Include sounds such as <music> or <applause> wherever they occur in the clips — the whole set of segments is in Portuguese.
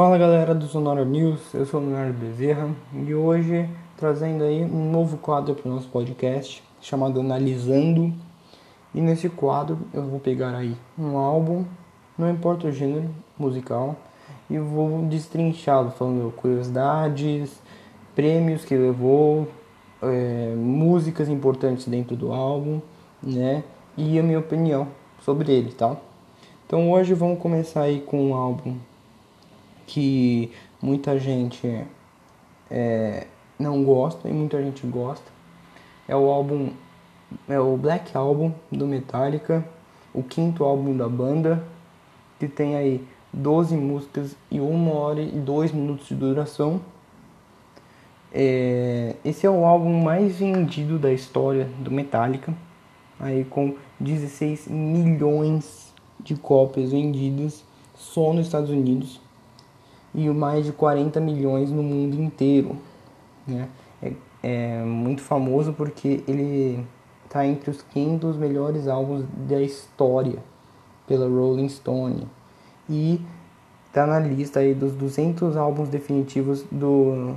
Fala galera do Sonora News, eu sou o Leonardo Bezerra e hoje trazendo aí um novo quadro para o nosso podcast chamado Analisando. E nesse quadro eu vou pegar aí um álbum, não importa o gênero musical, e vou destrinchá-lo, falando curiosidades, prêmios que levou, é, músicas importantes dentro do álbum, né? E a minha opinião sobre ele, tá? Então hoje vamos começar aí com um álbum que muita gente é, não gosta e muita gente gosta. É o álbum, é o Black Album do Metallica, o quinto álbum da banda, que tem aí 12 músicas e 1 hora e 2 minutos de duração. É, esse é o álbum mais vendido da história do Metallica, aí com 16 milhões de cópias vendidas só nos Estados Unidos e mais de 40 milhões no mundo inteiro. Né? É, é muito famoso porque ele está entre os 500 melhores álbuns da história pela Rolling Stone e está na lista aí dos 200 álbuns definitivos do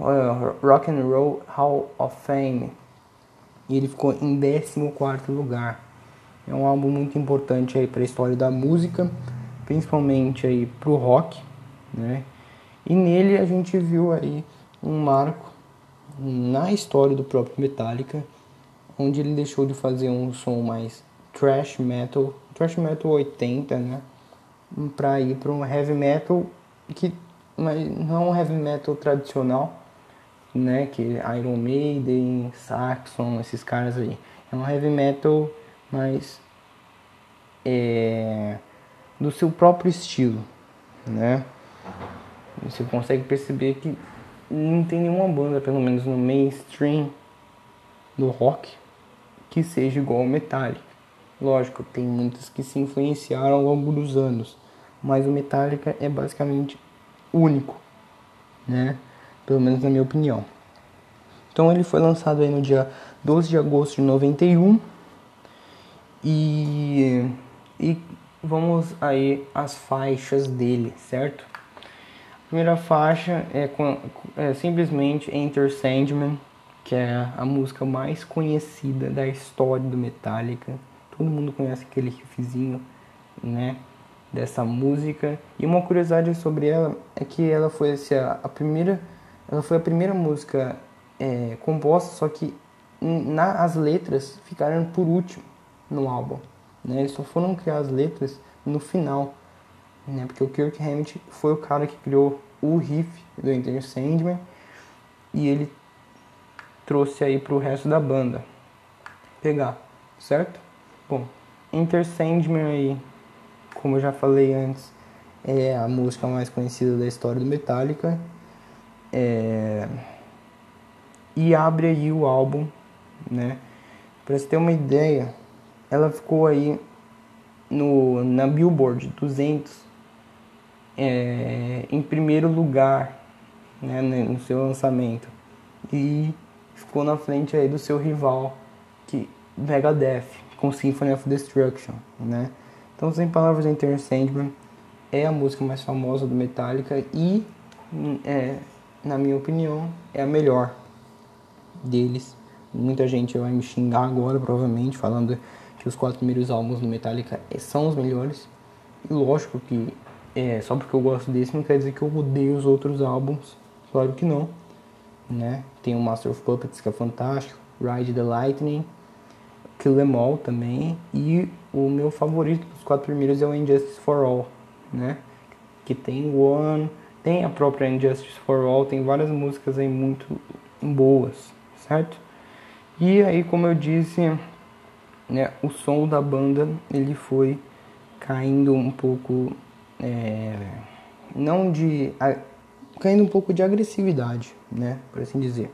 uh, Rock and Roll Hall of Fame e ele ficou em 14 lugar. É um álbum muito importante aí para a história da música, principalmente aí para o rock né? E nele a gente viu aí um marco na história do próprio Metallica, onde ele deixou de fazer um som mais thrash metal, thrash metal 80, né? Para ir para um heavy metal que mas não um heavy metal tradicional, né? Que Iron Maiden, Saxon, esses caras aí. É um heavy metal mais é, do seu próprio estilo, né? Você consegue perceber que não tem nenhuma banda, pelo menos no mainstream do rock, que seja igual ao Metallica. Lógico, tem muitas que se influenciaram ao longo dos anos, mas o Metallica é basicamente único, né? Pelo menos na minha opinião. Então ele foi lançado aí no dia 12 de agosto de 91 e, e vamos aí às faixas dele, certo? Primeira faixa é, é simplesmente Enter Sandman, que é a música mais conhecida da história do Metallica. Todo mundo conhece aquele riffzinho, né, dessa música. E uma curiosidade sobre ela é que ela foi assim, a, a primeira, ela foi a primeira música é, composta, só que na, as letras ficaram por último no álbum. Né? Eles só foram criar as letras no final né? Porque o Kirk Hammett foi o cara que criou o riff do Enter Sandman e ele trouxe aí pro resto da banda pegar, certo? Bom, Enter Sandman aí, como eu já falei antes, é a música mais conhecida da história do Metallica. É... E abre aí o álbum, né? Pra você ter uma ideia, ela ficou aí no, na Billboard 200 é, em primeiro lugar né, no seu lançamento e ficou na frente aí do seu rival que Megadeth com Symphony of Destruction, né? Então, sem palavras, Enter Sandman é a música mais famosa do Metallica e, é, na minha opinião, é a melhor deles. Muita gente vai me xingar agora, provavelmente, falando que os quatro primeiros álbuns do Metallica são os melhores. E lógico que é, só porque eu gosto desse não quer dizer que eu odeio os outros álbuns. Claro que não. Né? Tem o Master of Puppets que é fantástico, Ride the Lightning, Kill Them All também. E o meu favorito dos quatro primeiros é o Injustice for All, né? Que tem One, tem a própria Injustice for All, tem várias músicas aí muito boas, certo? E aí, como eu disse, né, o som da banda ele foi caindo um pouco é, não de a, caindo um pouco de agressividade, né, por assim dizer.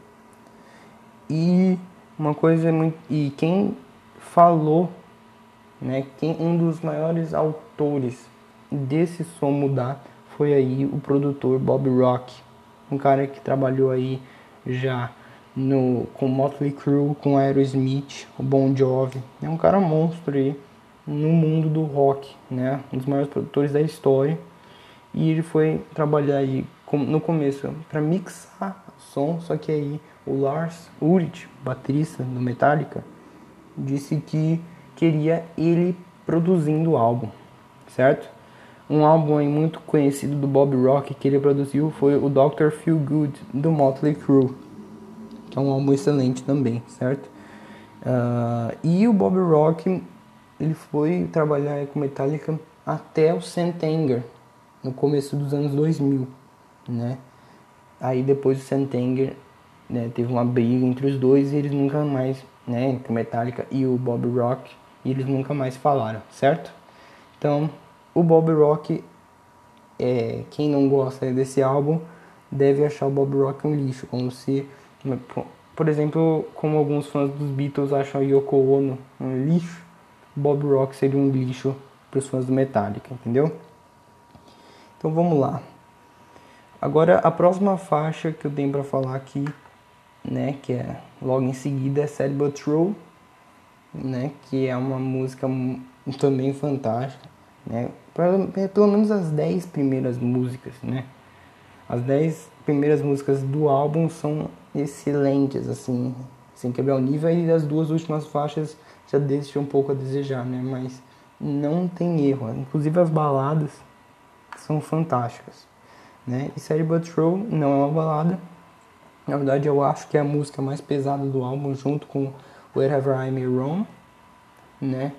E uma coisa muito e quem falou, né, quem um dos maiores autores desse som mudar foi aí o produtor Bob Rock, um cara que trabalhou aí já no com Motley Crue, com Aerosmith, o Bon Jovi, é um cara monstro aí no mundo do rock, né? Um dos maiores produtores da história. E ele foi trabalhar aí no começo para mixar som, só que aí o Lars Ulrich, baterista do Metallica, disse que queria ele produzindo o álbum, certo? Um álbum aí muito conhecido do Bob Rock que ele produziu foi o Dr. Feel Good do Motley Crue, que é um álbum excelente também, certo? Uh, e o Bob Rock ele foi trabalhar com Metallica até o Sentenger, no começo dos anos 2000, né? Aí depois o Sentenger né, teve uma briga entre os dois e eles nunca mais, né, entre o Metallica e o Bob Rock, e eles nunca mais falaram, certo? Então, o Bob Rock, é, quem não gosta desse álbum, deve achar o Bob Rock um lixo, como se, por exemplo, como alguns fãs dos Beatles acham Yoko Ono um lixo, Bob Rock seria um lixo para os fãs do Metallica, entendeu? Então vamos lá. Agora a próxima faixa que eu tenho para falar aqui, né, que é logo em seguida é Sad But True, né, que é uma música também fantástica, né? Pelo menos as 10 primeiras músicas, né? As 10 primeiras músicas do álbum são excelentes, assim, sem quebrar o nível, e as duas últimas faixas já deixam um pouco a desejar, né? Mas não tem erro, inclusive as baladas são fantásticas, né? E Sad But True não é uma balada, na verdade eu acho que é a música mais pesada do álbum, junto com Wherever I May Roam, né?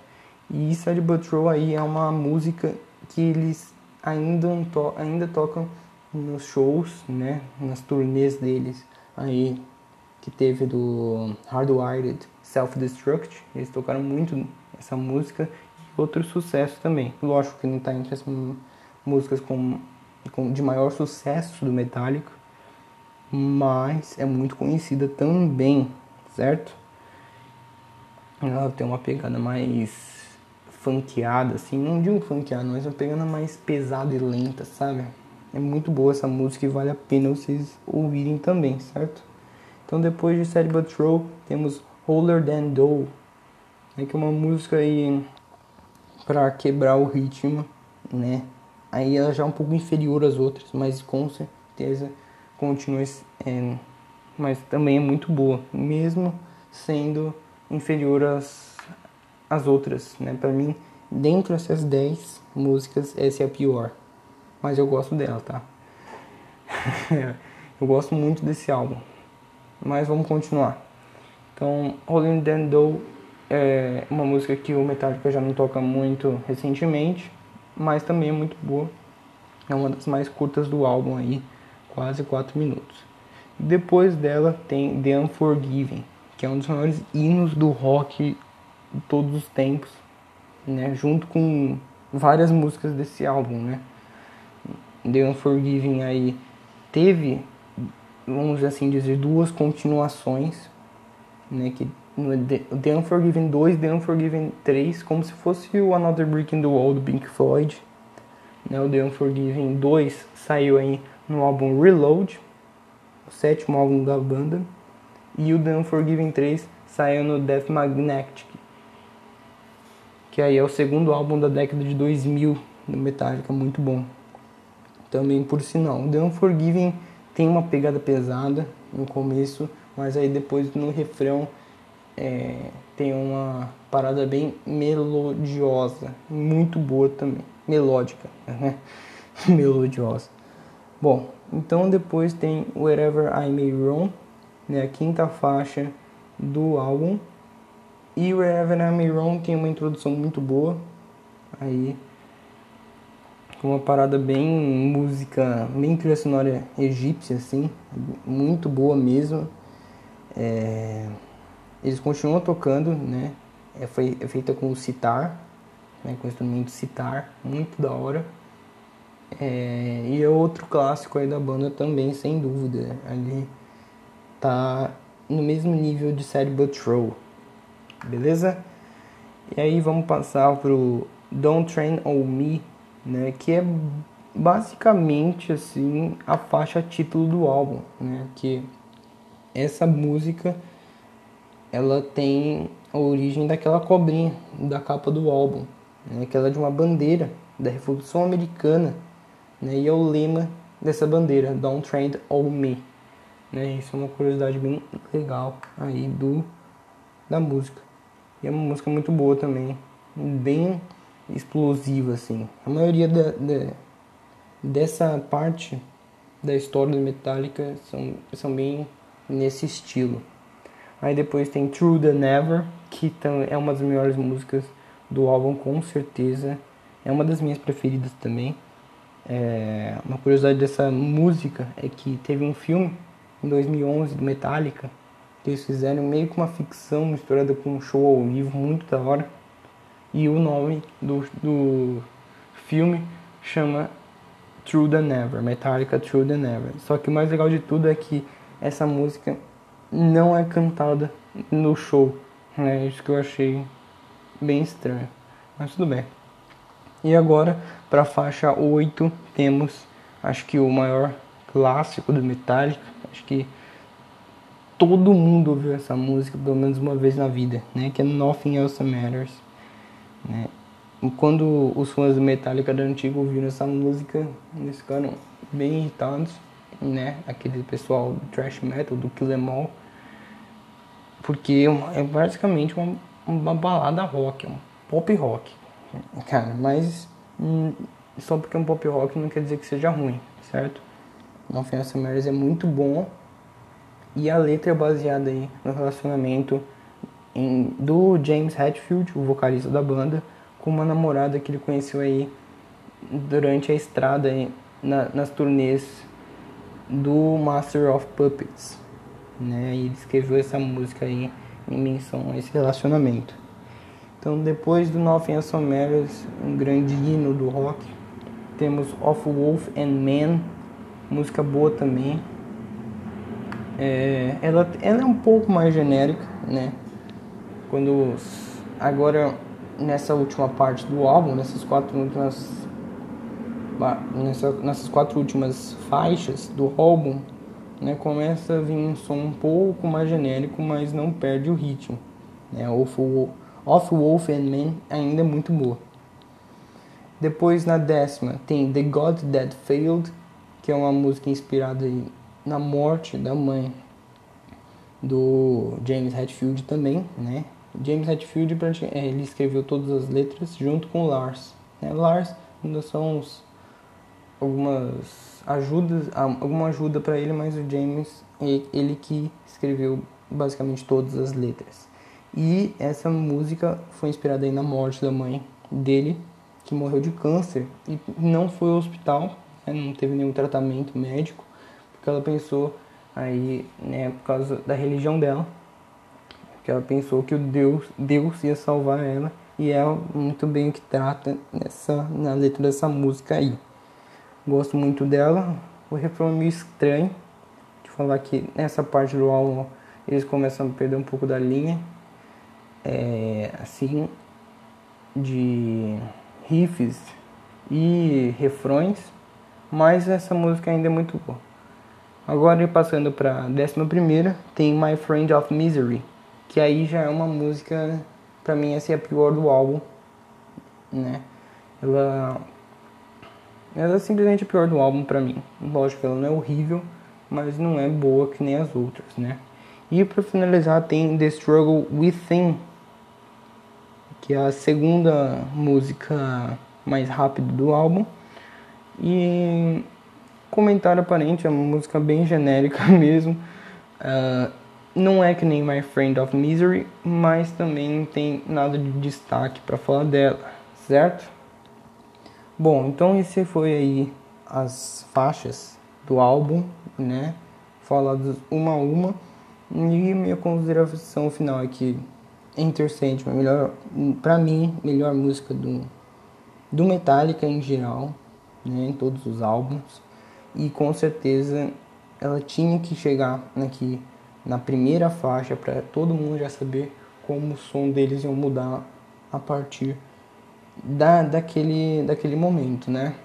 E Sad But True aí é uma música que eles ainda, to ainda tocam nos shows, né? Nas turnês deles aí que teve do Hardwired Self Destruct. Eles tocaram muito essa música e outro sucesso também. Lógico que não está entre as músicas com, com, de maior sucesso do Metallica, mas é muito conhecida também, certo? Ela tem uma pegada mais funkeada, assim, não digo funkeada, mas uma pegada mais pesada e lenta, sabe? É muito boa essa música e vale a pena vocês ouvirem também, certo? Então depois de Sad But True, temos Roller Than Dough, né, que é uma música aí para quebrar o ritmo, né? Aí ela já é um pouco inferior às outras, mas com certeza continua, é, mas também é muito boa, mesmo sendo inferior às as outras, né? Pra mim, dentro dessas 10 músicas, essa é a pior. Mas eu gosto dela, tá? <laughs> eu gosto muito desse álbum. Mas vamos continuar. Então, Rolling Dough é uma música que o Metallica já não toca muito recentemente, mas também é muito boa. É uma das mais curtas do álbum aí, quase 4 minutos. Depois dela tem The Unforgiven, que é um dos maiores hinos do rock de todos os tempos, né? Junto com várias músicas desse álbum, né? The Unforgiving aí teve, vamos assim dizer, duas continuações, né? Que The Unforgiven 2 The Unforgiven 3, como se fosse o Another Brick in the Wall do Pink Floyd. Né? O The Unforgiven 2 saiu aí no álbum Reload, o sétimo álbum da banda. E o The Unforgiven 3 saiu no Death Magnetic, que aí é o segundo álbum da década de 2000 do Metallica, muito bom. Também por sinal, The Unforgiven tem uma pegada pesada no começo, mas aí depois no refrão é, tem uma parada bem melodiosa, muito boa também, melódica, né? <laughs> melodiosa. Bom, então depois tem Wherever I May Roam, né, a quinta faixa do álbum, e Wherever I May Roam tem uma introdução muito boa. Aí, com uma parada bem música, bem trilha sonora egípcia, assim. Muito boa mesmo. É, eles continuam tocando, né? É, foi, é feita com o sitar, né? com o instrumento sitar, muito da hora. É, e é outro clássico aí da banda também, sem dúvida. Ali tá no mesmo nível de Sad But True beleza? E aí vamos passar pro Don't Train on Me, né, que é basicamente assim a faixa título do álbum, né, que essa música ela tem a origem daquela cobrinha da capa do álbum, né, que ela é de uma bandeira da Revolução Americana, né? E é o lema dessa bandeira, Don't Trade on Me. Né? Isso é uma curiosidade bem legal aí do da música. E é uma música muito boa também, bem explosiva assim. A maioria da, da dessa parte da história do Metallica são, são bem nesse estilo. Aí depois tem True the Never, que é uma das melhores músicas do álbum, com certeza. É uma das minhas preferidas também. É, uma curiosidade dessa música é que teve um filme em 2011 do Metallica que eles fizeram meio que uma ficção misturada com um show ao vivo muito da hora. E o nome do, do filme chama True the Never, Metallica True the Never. Só que o mais legal de tudo é que essa música não é cantada no show. É isso que eu achei bem estranho. Mas tudo bem. E agora, para a faixa 8, temos acho que o maior clássico do Metallica. Acho que todo mundo ouviu essa música pelo menos uma vez na vida, né? Que é Nothing Else Matters. Né? Quando os fãs do Metallica da antiga ouviram essa música, eles ficaram bem irritados, né? Aquele pessoal do thrash metal, do Kill Em All, porque é basicamente uma, uma balada rock, um pop rock, cara. Mas hum, só porque é um pop rock não quer dizer que seja ruim, certo? Nothing Else Matters é muito bom e a letra é baseada aí no relacionamento em, do James Hetfield, o vocalista da banda, com uma namorada que ele conheceu aí durante a estrada aí, na, nas turnês do Master of Puppets. Né? E ele escreveu essa música aí em menção a esse relacionamento. Então, depois do Nothing Else Matters, um grande hino do rock, temos Of Wolf and Man, música boa também. É, ela, ela é um pouco mais genérica, né? Quando agora nessa última parte do álbum, nessas quatro últimas nessa, nessas quatro últimas faixas do álbum, né, começa a vir um som um pouco mais genérico, mas não perde o ritmo. Né? Off, Off Wolf and Man ainda é muito boa. Depois na décima tem The God That Failed, que é uma música inspirada na morte da mãe do James Hetfield também, né? James Hetfield é, ele escreveu todas as letras junto com Lars. Né? Lars ainda são uns, algumas ajudas, alguma ajuda para ele, mas o James ele que escreveu basicamente todas as letras. E essa música foi inspirada aí na morte da mãe dele, que morreu de câncer e não foi ao hospital, né? não teve nenhum tratamento médico porque ela pensou aí, né, por causa da religião dela, que ela pensou que o Deus, Deus ia salvar ela e é muito bem o que trata nessa na letra dessa música aí. Gosto muito dela. O refrão é meio estranho de falar que nessa parte do álbum eles começam a perder um pouco da linha, é, assim, de riffs e refrões, mas essa música ainda é muito boa. Agora passando para a décima primeira, tem My Friend of Misery, que aí já é uma música, para mim essa é a pior do álbum, né? Ela ela é simplesmente a pior do álbum para mim. Lógico, ela não é horrível, mas não é boa que nem as outras, né? E para finalizar tem The Struggle Within, que é a segunda música mais rápida do álbum. E Comentário aparente, é uma música bem genérica <laughs> mesmo. Uh, não é que nem My Friend of Misery, mas também não tem nada de destaque para falar dela, certo? Bom, então esse foi aí as faixas do álbum, né? Faladas uma a uma. E minha consideração final é que Enter Sandman, melhor, pra mim, melhor música do, do Metallica em geral, né? Em todos os álbuns e com certeza ela tinha que chegar aqui na primeira faixa para todo mundo já saber como o som deles iam mudar a partir da, daquele, daquele momento, né?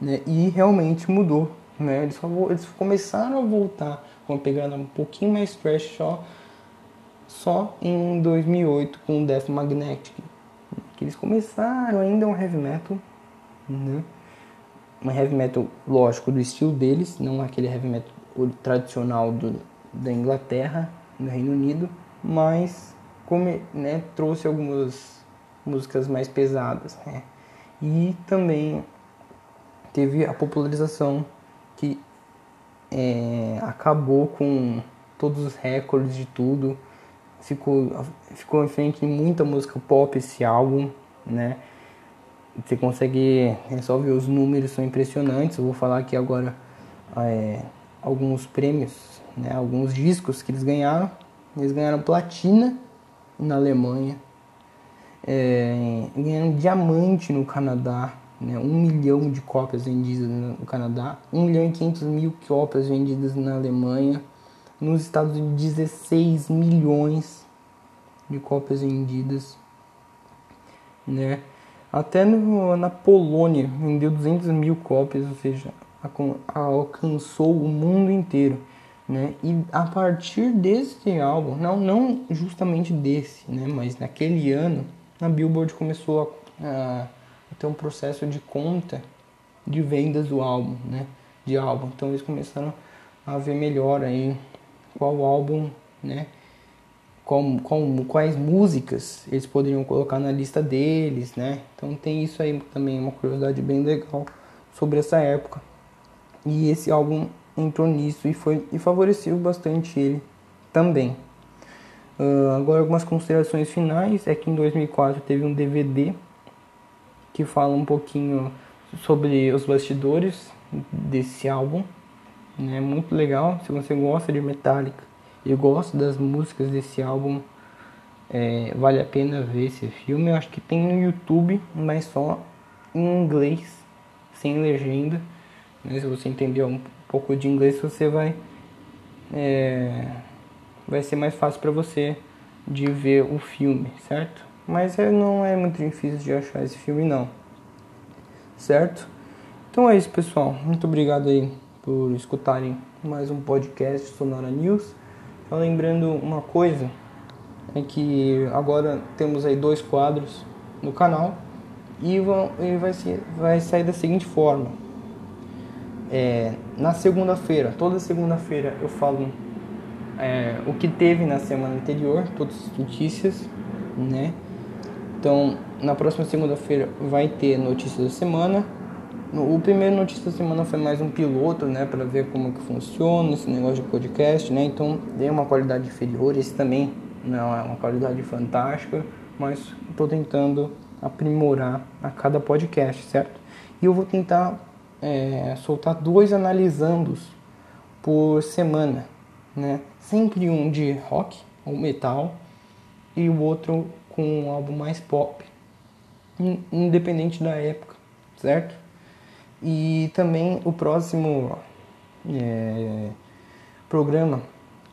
né? E realmente mudou, né? Eles, eles começaram a voltar com uma pegada um pouquinho mais trash só, só em 2008 com o Death Magnetic. Que eles começaram ainda um heavy metal, né? um heavy metal, lógico, do estilo deles, não aquele heavy metal tradicional do, da Inglaterra, do Reino Unido, mas como, né, trouxe algumas músicas mais pesadas. Né? E também teve a popularização que é, acabou com todos os recordes de tudo. Ficou, ficou em frente em muita música pop esse álbum, né? Você consegue é só ver os números, são impressionantes. Eu vou falar aqui agora é, alguns prêmios, né? alguns discos que eles ganharam. Eles ganharam platina na Alemanha, é, ganharam diamante no Canadá, né? um milhão de cópias vendidas no Canadá, um milhão e quinhentos mil cópias vendidas na Alemanha, nos Estados Unidos 16 milhões de cópias vendidas, né? Até no, na Polônia vendeu 200 mil cópias, ou seja, alcançou o mundo inteiro. Né? E a partir desse álbum, não, não justamente desse, né? mas naquele ano, a Billboard começou a, a, a ter um processo de conta de vendas do álbum, né? de álbum. Então eles começaram a ver melhor aí qual álbum, né? qual, qual, quais músicas eles poderiam colocar na lista deles, né? Então tem isso aí também, uma curiosidade bem legal sobre essa época. E esse álbum entrou nisso e, foi, e favoreceu bastante ele também. Uh, agora algumas considerações finais é que em 2004 teve um DVD que fala um pouquinho sobre os bastidores desse álbum, né? Muito legal. Se você gosta de Metallica eu gosto das músicas desse álbum. É, vale a pena ver esse filme. Eu acho que tem no YouTube, mas só em inglês, sem legenda. Né? Se você entender um pouco de inglês, você vai é, vai ser mais fácil para você de ver o filme, certo? Mas é, não é muito difícil de achar esse filme não, certo? Então é isso, pessoal. Muito obrigado aí por escutarem mais um podcast Sonora News. Só lembrando uma coisa, é que agora temos aí dois quadros no canal e, vão, e vai, ser, vai sair da seguinte forma. É, na segunda-feira, toda segunda-feira eu falo é, o que teve na semana anterior, todas as notícias, né? Então, na próxima segunda-feira vai ter notícias da semana o primeiro notícia da semana foi mais um piloto, né, para ver como que funciona esse negócio de podcast, né? Então, dei uma qualidade inferior, esse também não é uma qualidade fantástica, mas estou tentando aprimorar a cada podcast, certo? E eu vou tentar é, soltar dois analisandos por semana, né? Sempre um de rock ou metal e o outro com um álbum mais pop, independente da época, certo? E também o próximo é, programa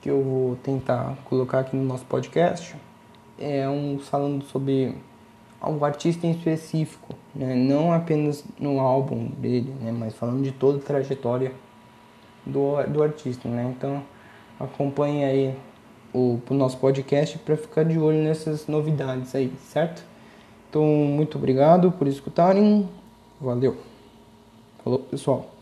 que eu vou tentar colocar aqui no nosso podcast é um falando sobre um artista em específico, né? não apenas no álbum dele, né? mas falando de toda a trajetória do, do artista. Né? Então acompanhe aí o, o nosso podcast para ficar de olho nessas novidades aí, certo? Então muito obrigado por escutarem, valeu! Falou, pessoal.